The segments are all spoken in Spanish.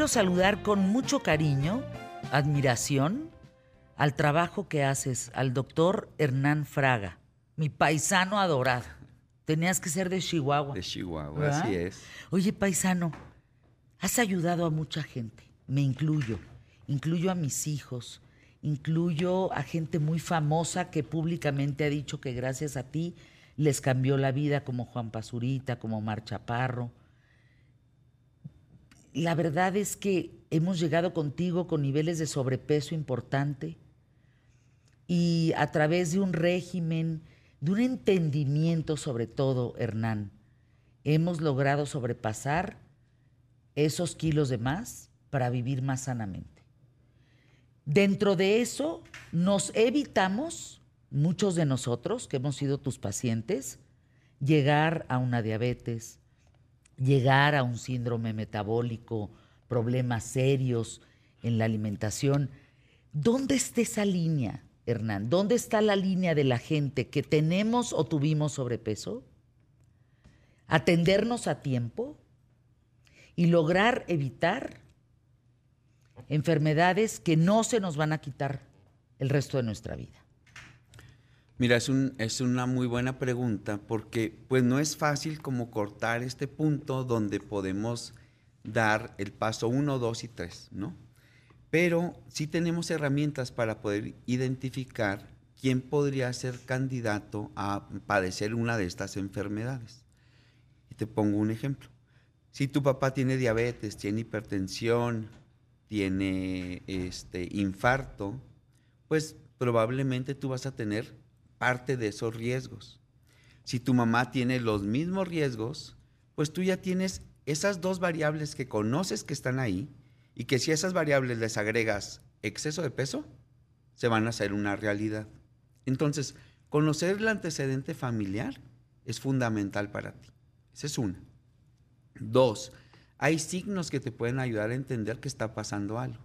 quiero saludar con mucho cariño, admiración, al trabajo que haces al doctor Hernán Fraga, mi paisano adorado. Tenías que ser de Chihuahua. De Chihuahua, ¿verdad? así es. Oye, paisano, has ayudado a mucha gente, me incluyo, incluyo a mis hijos, incluyo a gente muy famosa que públicamente ha dicho que gracias a ti les cambió la vida, como Juan Pazurita, como Mar Chaparro. La verdad es que hemos llegado contigo con niveles de sobrepeso importante y a través de un régimen, de un entendimiento sobre todo, Hernán, hemos logrado sobrepasar esos kilos de más para vivir más sanamente. Dentro de eso nos evitamos, muchos de nosotros que hemos sido tus pacientes, llegar a una diabetes, llegar a un síndrome metabólico, problemas serios en la alimentación. ¿Dónde está esa línea, Hernán? ¿Dónde está la línea de la gente que tenemos o tuvimos sobrepeso? Atendernos a tiempo y lograr evitar enfermedades que no se nos van a quitar el resto de nuestra vida. Mira, es, un, es una muy buena pregunta porque pues no es fácil como cortar este punto donde podemos dar el paso 1, 2 y 3, ¿no? Pero sí tenemos herramientas para poder identificar quién podría ser candidato a padecer una de estas enfermedades. Y te pongo un ejemplo. Si tu papá tiene diabetes, tiene hipertensión, tiene este infarto, pues probablemente tú vas a tener parte de esos riesgos. Si tu mamá tiene los mismos riesgos, pues tú ya tienes esas dos variables que conoces que están ahí y que si a esas variables les agregas exceso de peso, se van a hacer una realidad. Entonces, conocer el antecedente familiar es fundamental para ti. Esa es una. Dos, hay signos que te pueden ayudar a entender que está pasando algo.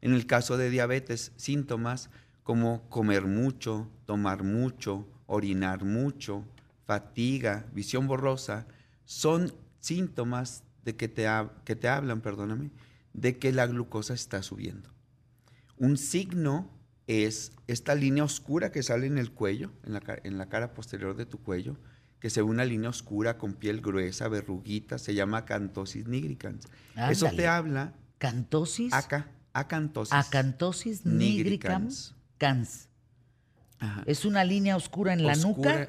En el caso de diabetes, síntomas como comer mucho, tomar mucho, orinar mucho, fatiga, visión borrosa, son síntomas de que te, que te hablan, perdóname, de que la glucosa está subiendo. Un signo es esta línea oscura que sale en el cuello, en la, en la cara posterior de tu cuello, que se ve una línea oscura con piel gruesa, verruguita, se llama acantosis nigricans. Ándale. Eso te habla ¿Cantosis? acá, acantosis. Acantosis nigricans. Cans. Ajá. Es una línea oscura en la nuca,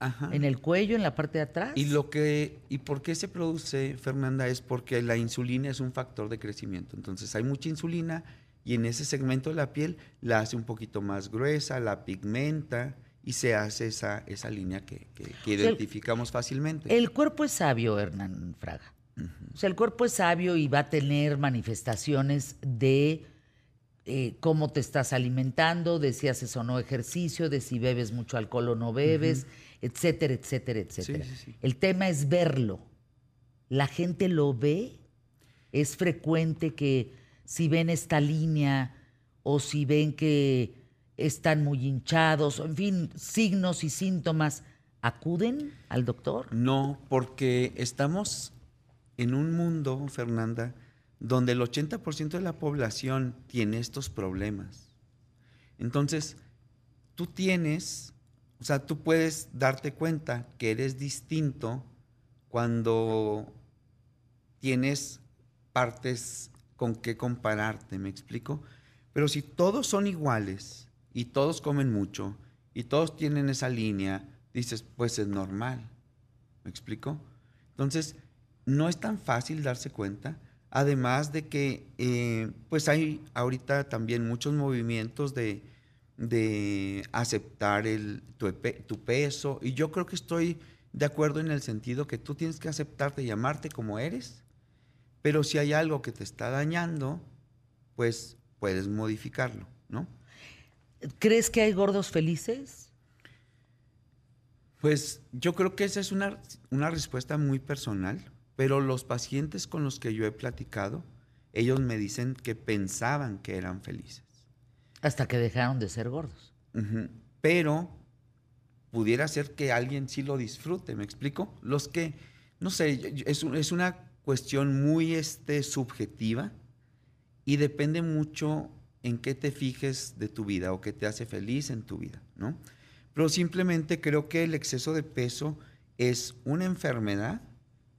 ajá. en el cuello, en la parte de atrás. Y lo que y por qué se produce, Fernanda, es porque la insulina es un factor de crecimiento. Entonces hay mucha insulina y en ese segmento de la piel la hace un poquito más gruesa, la pigmenta y se hace esa, esa línea que, que- que sea, el- identificamos fácilmente. El cuerpo es sabio, Hernán Fraga. O sea, el cuerpo es sabio y va a tener manifestaciones de eh, cómo te estás alimentando, de si haces o no ejercicio, de si bebes mucho alcohol o no bebes, etcétera, etcétera, etcétera. sí, sí. El tema es verlo. La gente lo ve. Es frecuente que si ven esta línea o si ven que están muy hinchados, en fin, signos y síntomas, ¿acuden al doctor? No, porque estamos en un mundo, Fernanda, donde el 80% de la población tiene estos problemas. Entonces, tú tienes, o sea, tú puedes darte cuenta que eres distinto cuando tienes partes con qué compararte, ¿me explico? Pero si todos son iguales y todos comen mucho y todos tienen esa línea, dices, pues es normal, ¿me explico? Entonces, no es tan fácil darse cuenta, además de que eh, pues hay ahorita también muchos movimientos de, de aceptar el, tu, peso y yo creo que estoy de acuerdo en el sentido que tú tienes que aceptarte y amarte como eres, pero si hay algo que te está dañando, pues puedes modificarlo, ¿no? ¿Crees que hay gordos felices? Pues yo creo que esa es una, una respuesta muy personal, pero los pacientes con los que yo he platicado, ellos me dicen que pensaban que eran felices. Hasta que dejaron de ser gordos. Pero pudiera ser que alguien sí lo disfrute, ¿me explico? Los que, no sé, es, es una cuestión muy este, subjetiva, y depende mucho en qué te fijes de tu vida o qué te hace feliz en tu vida, ¿no? Pero simplemente creo que el exceso de peso es una enfermedad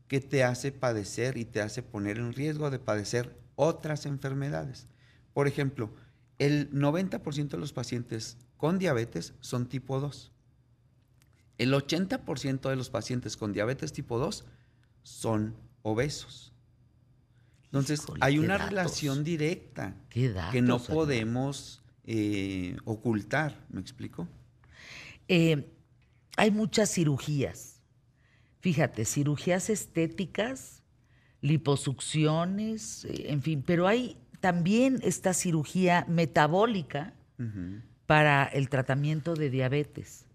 que te hace padecer y te hace poner en riesgo de padecer otras enfermedades. Por ejemplo, el 90% de los pacientes con diabetes son tipo 2. El 80% de los pacientes con diabetes tipo 2 son obesos. Entonces, hay una relación directa que no podemos eh, ocultar, ¿me explico? Eh, hay muchas cirugías. Fíjate, cirugías estéticas, liposucciones, eh, en fin, pero hay también esta cirugía metabólica para el tratamiento de diabetes.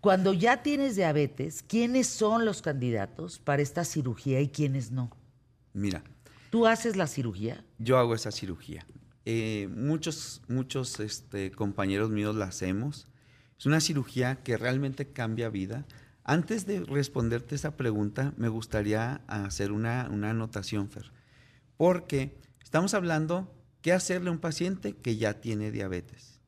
Cuando ya tienes diabetes, ¿quiénes son los candidatos para esta cirugía y quiénes no? Mira. ¿Tú haces la cirugía? Yo hago esa cirugía. Eh, muchos muchos este, compañeros míos la hacemos. Es una cirugía que realmente cambia vida. Antes de responderte esa pregunta, me gustaría hacer una, una anotación, Fer. Porque estamos hablando qué hacerle a un paciente que ya tiene diabetes.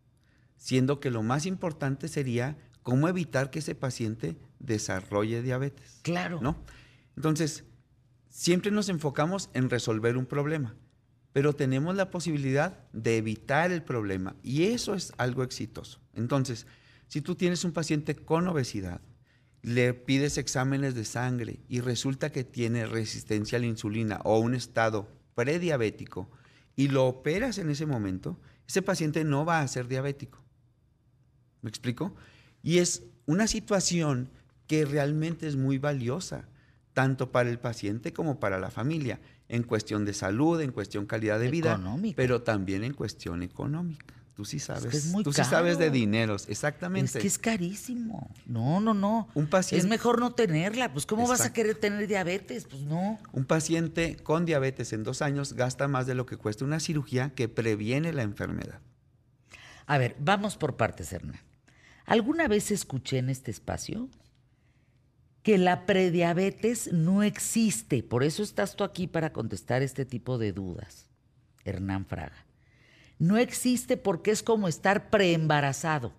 Siendo que lo más importante sería cómo evitar que ese paciente desarrolle diabetes. Claro. ¿No? Entonces, siempre nos enfocamos en resolver un problema, pero tenemos la posibilidad de evitar el problema y eso es algo exitoso. Entonces, si tú tienes un paciente con obesidad, le pides exámenes de sangre y resulta que tiene resistencia a la insulina o un estado prediabético y lo operas en ese momento, ese paciente no va a ser diabético. ¿Me explico? Y es una situación que realmente es muy valiosa, tanto para el paciente como para la familia, en cuestión de salud, en cuestión calidad de vida, pero también en cuestión económica. Tú sí sabes. Es tú sí sabes de dineros, exactamente. Es que es carísimo. No, no, no. Un paciente, es mejor no tenerla. Pues, ¿cómo vas a querer tener diabetes? Pues no. Un paciente con diabetes en dos años gasta más de lo que cuesta una cirugía que previene la enfermedad. A ver, vamos por partes, Hernán. ¿Alguna vez escuché en este espacio que la prediabetes no existe? Por eso estás tú aquí para contestar este tipo de dudas, Hernán Fraga no existe porque es como estar preembarazado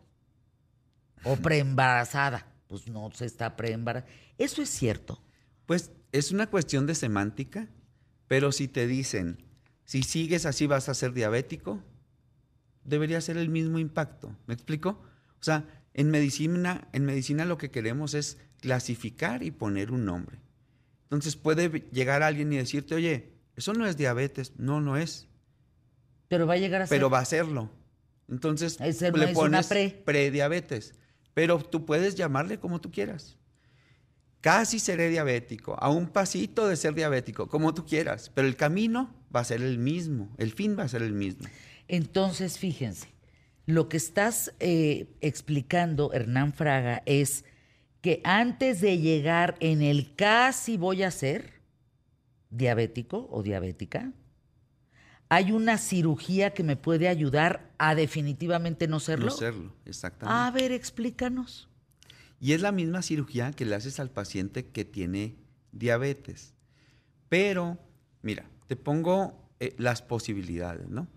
o preembarazada. Pues no se está preembarazada. ¿Eso es cierto? Pues es una cuestión de semántica, pero si te dicen, si sigues así vas a ser diabético, debería ser el mismo impacto. ¿Me explico? O sea, en medicina, en medicina lo que queremos es clasificar y poner un nombre. Entonces puede llegar alguien y decirte, oye, eso no es diabetes. No, no es. Pero va a llegar a ser. Pero va a serlo. Entonces le pones prediabetes. Pero tú puedes llamarle como tú quieras. Casi seré diabético, a un pasito de ser diabético, como tú quieras. Pero el camino va a ser el mismo, el fin va a ser el mismo. Entonces, fíjense, lo que estás eh, explicando, Hernán Fraga, es que antes de llegar en el casi voy a ser diabético o diabética, hay una cirugía que me puede ayudar a definitivamente no serlo. No serlo, exactamente. A ver, explícanos. Y es la misma cirugía que le haces al paciente que tiene diabetes. Pero, mira, te pongo eh, las posibilidades, ¿no?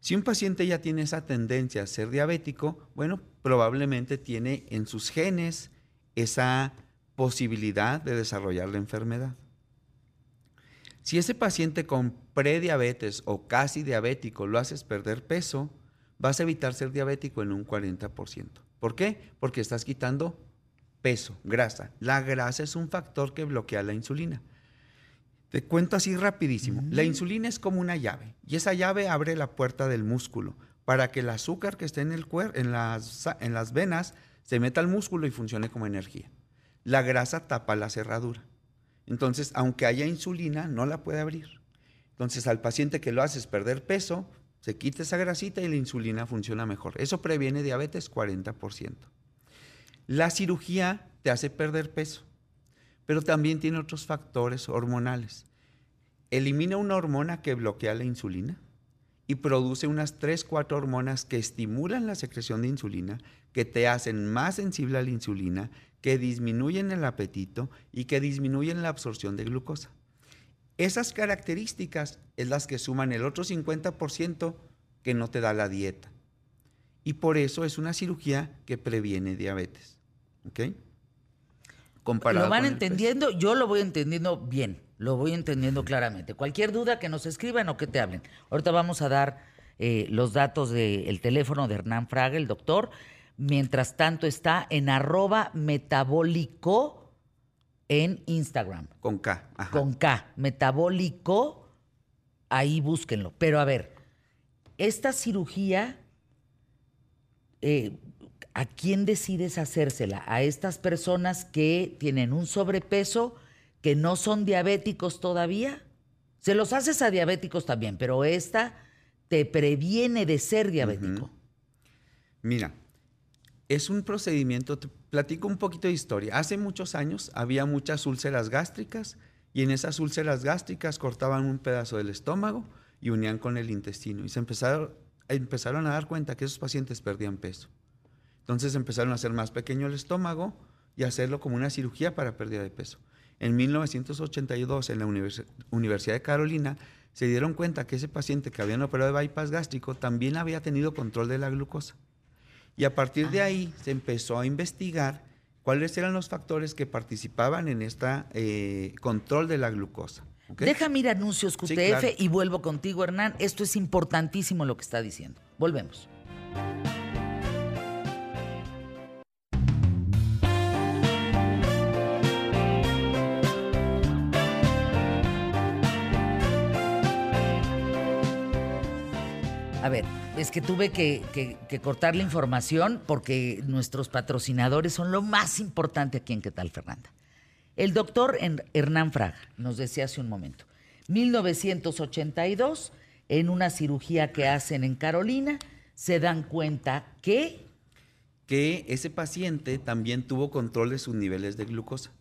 Si un paciente ya tiene esa tendencia a ser diabético, bueno, probablemente tiene en sus genes esa posibilidad de desarrollar la enfermedad. Si ese paciente con prediabetes o casi diabético lo haces perder peso, vas a evitar ser diabético en un 40%. ¿Por qué? Porque estás quitando peso, grasa. La grasa es un factor que bloquea la insulina. Te cuento así rapidísimo. La insulina es como una llave y esa llave abre la puerta del músculo para que el azúcar que esté en, el en, las, en las venas se meta al músculo y funcione como energía. La grasa tapa la cerradura. Entonces, aunque haya insulina, no la puede abrir. Entonces, al paciente que lo haces perder peso, se quita esa grasita y la insulina funciona mejor. Eso previene diabetes 40%. La cirugía te hace perder peso, pero también tiene otros factores hormonales. Elimina una hormona que bloquea la insulina y produce unas 3, 4 hormonas que estimulan la secreción de insulina, que te hacen más sensible a la insulina, que disminuyen el apetito y que disminuyen la absorción de glucosa. Esas características es las que suman el otro 50% que no te da la dieta. Y por eso es una cirugía que previene diabetes. ¿Ok? Comparado lo van entendiendo, yo lo voy entendiendo bien, lo voy entendiendo claramente. Cualquier duda que nos escriban o que te hablen. Ahorita vamos a dar eh, los datos del teléfono de Hernán Fraga, el doctor. Mientras tanto está en arroba metabólico en Instagram. Con K. Con K. Metabólico, ahí búsquenlo. Pero a ver, esta cirugía, eh, ¿a quién decides hacérsela? ¿A estas personas que tienen un sobrepeso, que no son diabéticos todavía? Se los haces a diabéticos también, pero esta te previene de ser diabético. Mira, es un procedimiento, te platico un poquito de historia. Hace muchos años había muchas úlceras gástricas y en esas úlceras gástricas cortaban un pedazo del estómago y unían con el intestino. Y se empezaron, empezaron a dar cuenta que esos pacientes perdían peso. Entonces empezaron a hacer más pequeño el estómago y hacerlo como una cirugía para pérdida de peso. En 1982, en la Universidad de Carolina, se dieron cuenta que ese paciente que habían operado de bypass gástrico también había tenido control de la glucosa. Y a partir de ahí se empezó a investigar cuáles eran los factores que participaban en este control de la glucosa. Déjame ir anuncios QTF y vuelvo contigo, Hernán. Esto es importantísimo lo que está diciendo. Volvemos. Es que tuve que, cortar la información porque nuestros patrocinadores son lo más importante aquí en ¿Qué tal, Fernanda? El doctor Hernán Fraga nos decía hace un momento, 1982, en una cirugía que hacen en Carolina, se dan cuenta que... Que ese paciente también tuvo control de sus niveles de glucosa.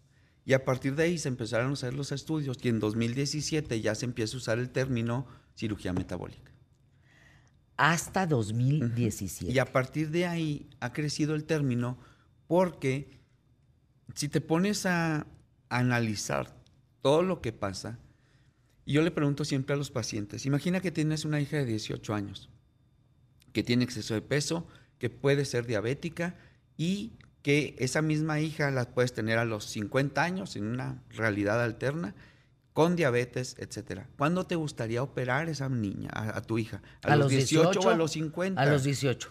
Y a partir de ahí se empezaron a hacer los estudios y en 2017 ya se empieza a usar el término cirugía metabólica. Hasta 2017. Y a partir de ahí ha crecido el término porque si te pones a, analizar todo lo que pasa, y yo le pregunto siempre a los pacientes, imagina que tienes una hija de 18 años, que tiene exceso de peso, que puede ser diabética y que esa misma hija la puedes tener a los 50 años en una realidad alterna con diabetes, etcétera. ¿Cuándo te gustaría operar esa niña, a, tu hija? ¿A, los 18, o a los 50? A los 18.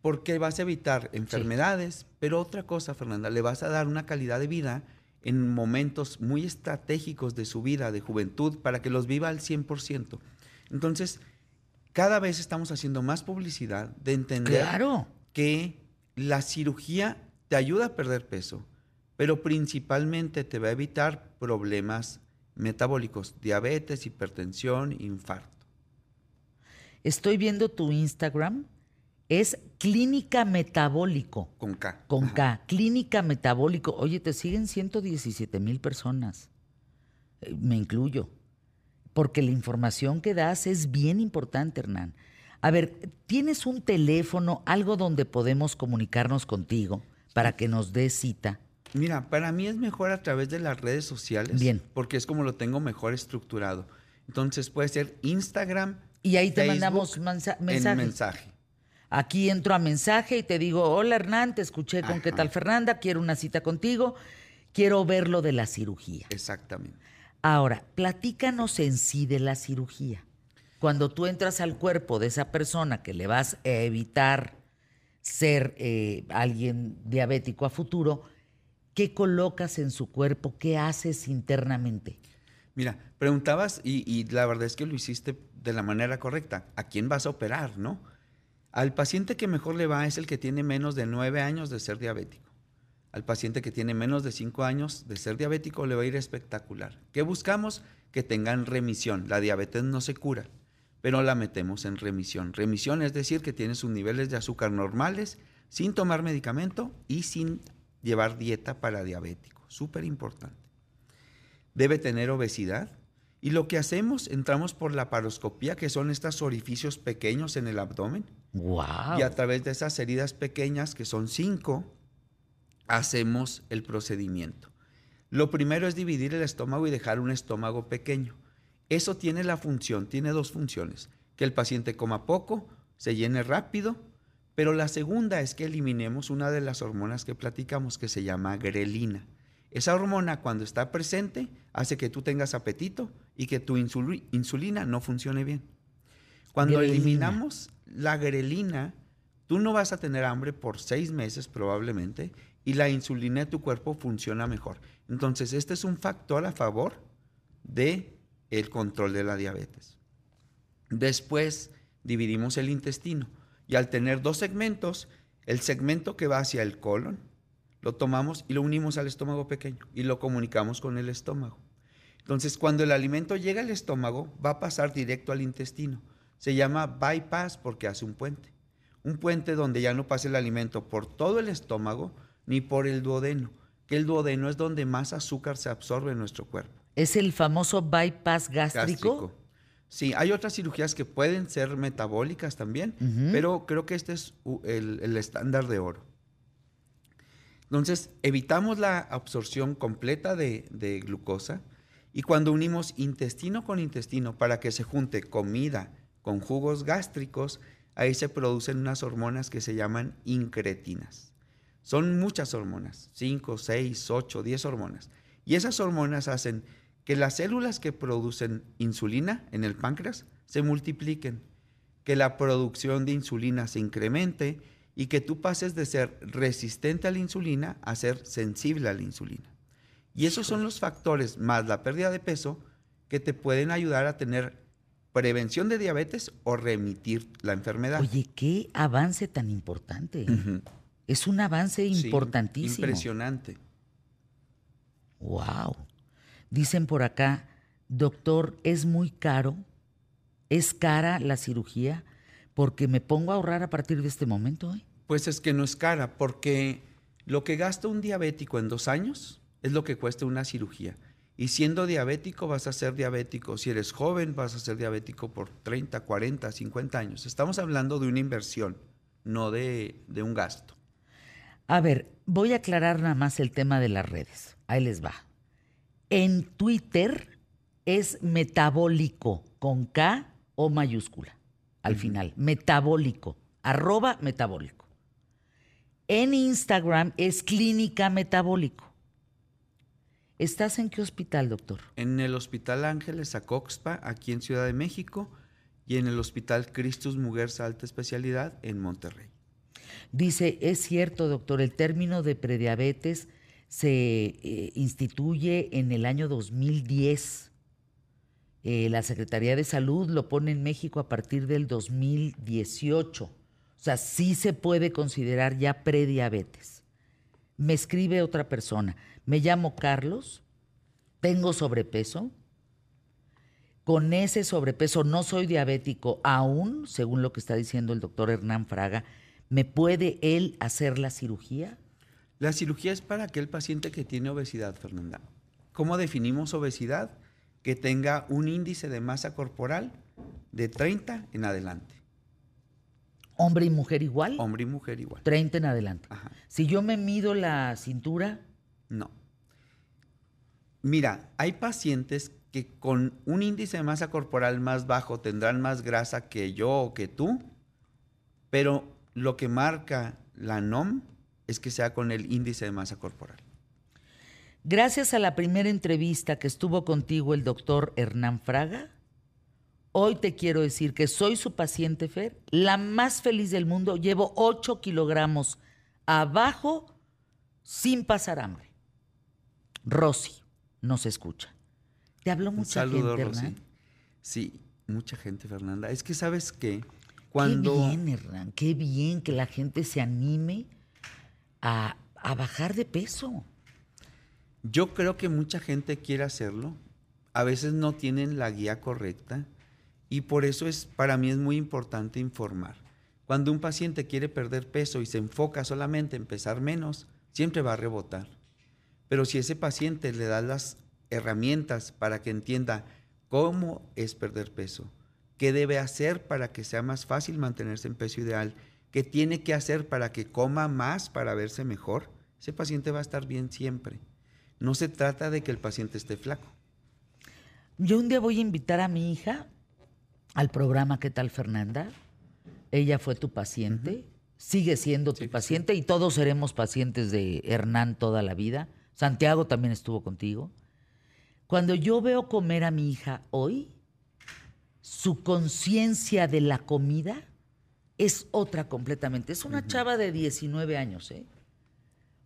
Porque vas a evitar enfermedades, pero otra cosa, Fernanda, le vas a dar una calidad de vida en momentos muy estratégicos de su vida, de juventud, para que los viva al 100%. Entonces, cada vez estamos haciendo más publicidad de entender que la cirugía te ayuda a perder peso, pero principalmente te va a evitar problemas metabólicos, diabetes, hipertensión, infarto. Estoy viendo tu Instagram es Clínica Metabólico. Con K. Con K. Clínica Metabólico. Oye, te siguen 117 mil personas. Eh, me incluyo. Porque la información que das es bien importante, Hernán. A ver, ¿tienes un teléfono, algo donde podemos comunicarnos contigo para que nos des cita? Mira, para mí es mejor a través de las redes sociales. Bien. Porque es como lo tengo mejor estructurado. Entonces puede ser Instagram. Y ahí te mandamos mensaje. mensaje. Aquí entro a mensaje y te digo, hola Hernán, te escuché con qué tal Fernanda, quiero una cita contigo, quiero ver lo de la cirugía. Exactamente. Ahora, platícanos en sí de la cirugía. Cuando tú entras al cuerpo de esa persona que le vas a evitar ser eh, alguien diabético a futuro, ¿qué colocas en su cuerpo? ¿Qué haces internamente? Mira, preguntabas y, la verdad es que lo hiciste de la manera correcta. ¿A quién vas a operar, no? Al paciente que mejor le va es el que tiene menos de 9 años de ser diabético. Al paciente que tiene menos de 5 años de ser diabético le va a ir espectacular. ¿Qué buscamos? Que tengan remisión. La diabetes no se cura, pero la metemos en remisión. Remisión es decir que tiene sus niveles de azúcar normales sin tomar medicamento y sin llevar dieta para diabético. Súper importante. Debe tener obesidad, y lo que hacemos, entramos por la paroscopía, que son estos orificios pequeños en el abdomen. Wow. Y a través de esas heridas pequeñas, que son cinco, hacemos el procedimiento. Lo primero es dividir el estómago y dejar un estómago pequeño. Eso tiene la función, tiene dos funciones. Que el paciente coma poco, se llene rápido, pero la segunda es que eliminemos una de las hormonas que platicamos que se llama grelina. Esa hormona cuando está presente hace que tú tengas apetito y que tu insulina no funcione bien. Cuando eliminamos la grelina, tú no vas a tener hambre por seis meses probablemente y la insulina de tu cuerpo funciona mejor. Entonces, este es un factor a favor de el control de la diabetes. Después dividimos el intestino y al tener dos segmentos, el segmento que va hacia el colon, lo tomamos y lo unimos al estómago pequeño y lo comunicamos con el estómago. Entonces, cuando el alimento llega al estómago, va a pasar directo al intestino. Se llama bypass porque hace un puente. Un puente donde ya no pasa el alimento por todo el estómago ni por el duodeno, que el duodeno es donde más azúcar se absorbe en nuestro cuerpo. ¿Es el famoso bypass gástrico? Sí, hay otras cirugías que pueden ser metabólicas también, pero creo que este es el estándar de oro. Entonces, evitamos la absorción completa de, glucosa y cuando unimos intestino con intestino para que se junte comida con jugos gástricos, ahí se producen unas hormonas que se llaman incretinas. Son muchas hormonas, 5, 6, 8, 10 hormonas. Y esas hormonas hacen que las células que producen insulina en el páncreas se multipliquen, que la producción de insulina se incremente y que tú pases de ser resistente a la insulina a ser sensible a la insulina. Y esos son los factores, más la pérdida de peso, que te pueden ayudar a tener prevención de diabetes o remitir la enfermedad. Oye, qué avance tan importante. Es un avance importantísimo. Impresionante. Wow. Dicen por acá, doctor, es muy caro, es cara la cirugía porque me pongo a ahorrar a partir de este momento. ¿eh? Pues es que no es cara, porque lo que gasta un diabético en dos años es lo que cuesta una cirugía. Y siendo diabético vas a ser diabético. Si eres joven vas a ser diabético por 30, 40, 50 años. Estamos hablando de una inversión, no de, de un gasto. A ver, voy a aclarar nada más el tema de las redes. Ahí les va. En Twitter es metabólico con K o mayúscula al final, metabólico, arroba metabólico. En Instagram es clínica metabólico. ¿Estás en qué hospital, doctor? En el Hospital Ángeles Acoxpa, aquí en Ciudad de México, y en el Hospital Cristus Muguerza Alta Especialidad en Monterrey. Dice, es cierto, doctor, el término de prediabetes se eh, instituye en el año 2010 eh, la Secretaría de Salud lo pone en México a partir del 2018. O sea, sí se puede considerar ya prediabetes. Me escribe otra persona. Me llamo Carlos, tengo sobrepeso. Con ese sobrepeso no soy diabético aún, según lo que está diciendo el doctor Hernán Fraga. ¿Me puede él hacer la cirugía? La cirugía es para aquel paciente que tiene obesidad, Fernanda. ¿Cómo definimos obesidad? que tenga un índice de masa corporal de 30 en adelante. ¿Hombre y mujer igual? Hombre y mujer igual. 30 en adelante. Si yo me mido la cintura. No. Mira, hay pacientes que con un índice de masa corporal más bajo tendrán más grasa que yo o que tú, pero lo que marca la NOM es que sea con el índice de masa corporal. Gracias a la primera entrevista que estuvo contigo el doctor Hernán Fraga, hoy te quiero decir que soy su paciente Fer, la más feliz del mundo. Llevo 8 kilogramos abajo sin pasar hambre. Rosy nos escucha. Te habló mucha gente, Hernán. Sí, mucha gente, Fernanda. Es que sabes que cuando. Qué bien, Hernán, qué bien que la gente se anime a, bajar de peso. Yo creo que mucha gente quiere hacerlo, a veces no tienen la guía correcta y por eso es para mí es muy importante informar. Cuando un paciente quiere perder peso y se enfoca solamente en pesar menos, siempre va a rebotar. Pero si ese paciente le da las herramientas para que entienda cómo es perder peso, qué debe hacer para que sea más fácil mantenerse en peso ideal, qué tiene que hacer para que coma más para verse mejor, ese paciente va a estar bien siempre. No se trata de que el paciente esté flaco. Yo un día voy a invitar a mi hija al programa ¿Qué tal Fernanda? Ella fue tu paciente, sigue siendo tu paciente y todos seremos pacientes de Hernán toda la vida. Santiago también estuvo contigo. Cuando yo veo comer a mi hija hoy, su conciencia de la comida es otra completamente. Es una chava de 19 años. ¿eh?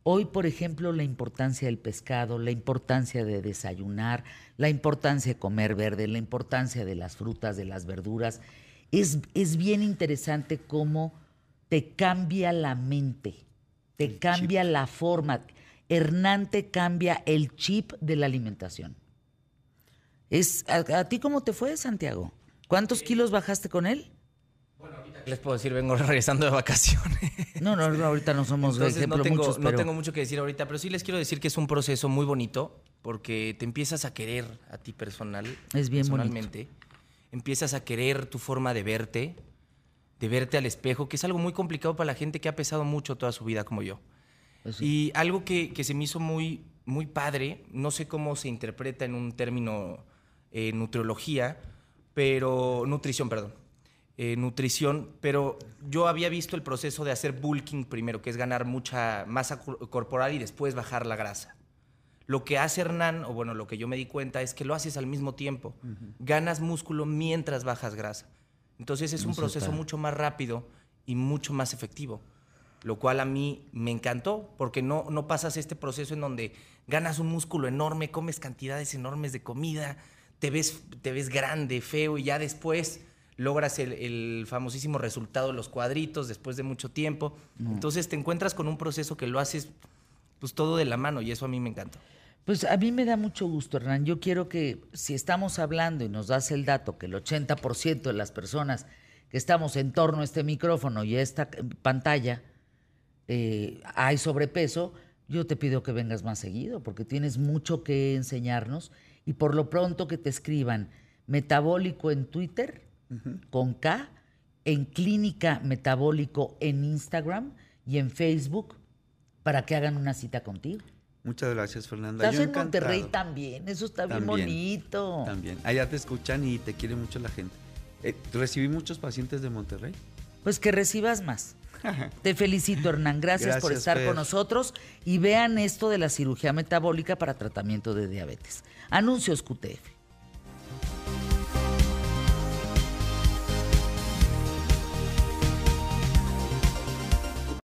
Hoy, por ejemplo, la importancia del pescado, la importancia de desayunar, la importancia de comer verde, la importancia de las frutas, de las verduras. Es, es bien interesante cómo te cambia la mente, te cambia la forma. Hernán te cambia el chip de la alimentación. Es, ¿a, ti cómo te fue, Santiago? ¿Cuántos kilos bajaste con él? Bueno, ahorita les puedo decir, vengo regresando de vacaciones. No, no, ahorita no somos Entonces, no tengo, no tengo mucho que decir ahorita, pero sí les quiero decir que es un proceso muy bonito porque te empiezas a querer a ti personal. Es bien personalmente. Empiezas a querer tu forma de verte, de verte al espejo, que es algo muy complicado para la gente que ha pesado mucho toda su vida como yo. Pues y algo que, que, se me hizo muy, muy padre, no sé cómo se interpreta en un término eh, nutriología, pero nutrición, perdón. Eh, nutrición, pero yo había visto el proceso de hacer bulking primero, que es ganar mucha masa corporal y después bajar la grasa. Lo que hace Hernán, o bueno, lo que yo me di cuenta es que lo haces al mismo tiempo. Ganas músculo mientras bajas grasa. Entonces es un proceso mucho más rápido y mucho más efectivo. Lo cual a mí me encantó, porque no, no pasas este proceso en donde ganas un músculo enorme, comes cantidades enormes de comida, te ves, te ves grande, feo, y ya después logras el, famosísimo resultado de los cuadritos después de mucho tiempo. Entonces te encuentras con un proceso que lo haces pues todo de la mano y eso a mí me encanta. Pues a mí me da mucho gusto, Hernán. Yo quiero que si estamos hablando y nos das el dato que el 80% de las personas que estamos en torno a este micrófono y a esta pantalla eh, hay sobrepeso, yo te pido que vengas más seguido porque tienes mucho que enseñarnos y por lo pronto que te escriban metabólico en Twitter con K, en clínica metabólico en Instagram y en Facebook para que hagan una cita contigo. Muchas gracias, Fernanda. Estás en Monterrey también, eso está bien bonito. También, allá te escuchan y te quiere mucho la gente. Eh, ¿Recibí muchos pacientes de Monterrey? Pues que recibas más. Te felicito, Hernán. Gracias, por estar con nosotros y vean esto de la cirugía metabólica para tratamiento de diabetes. Anuncios QTF.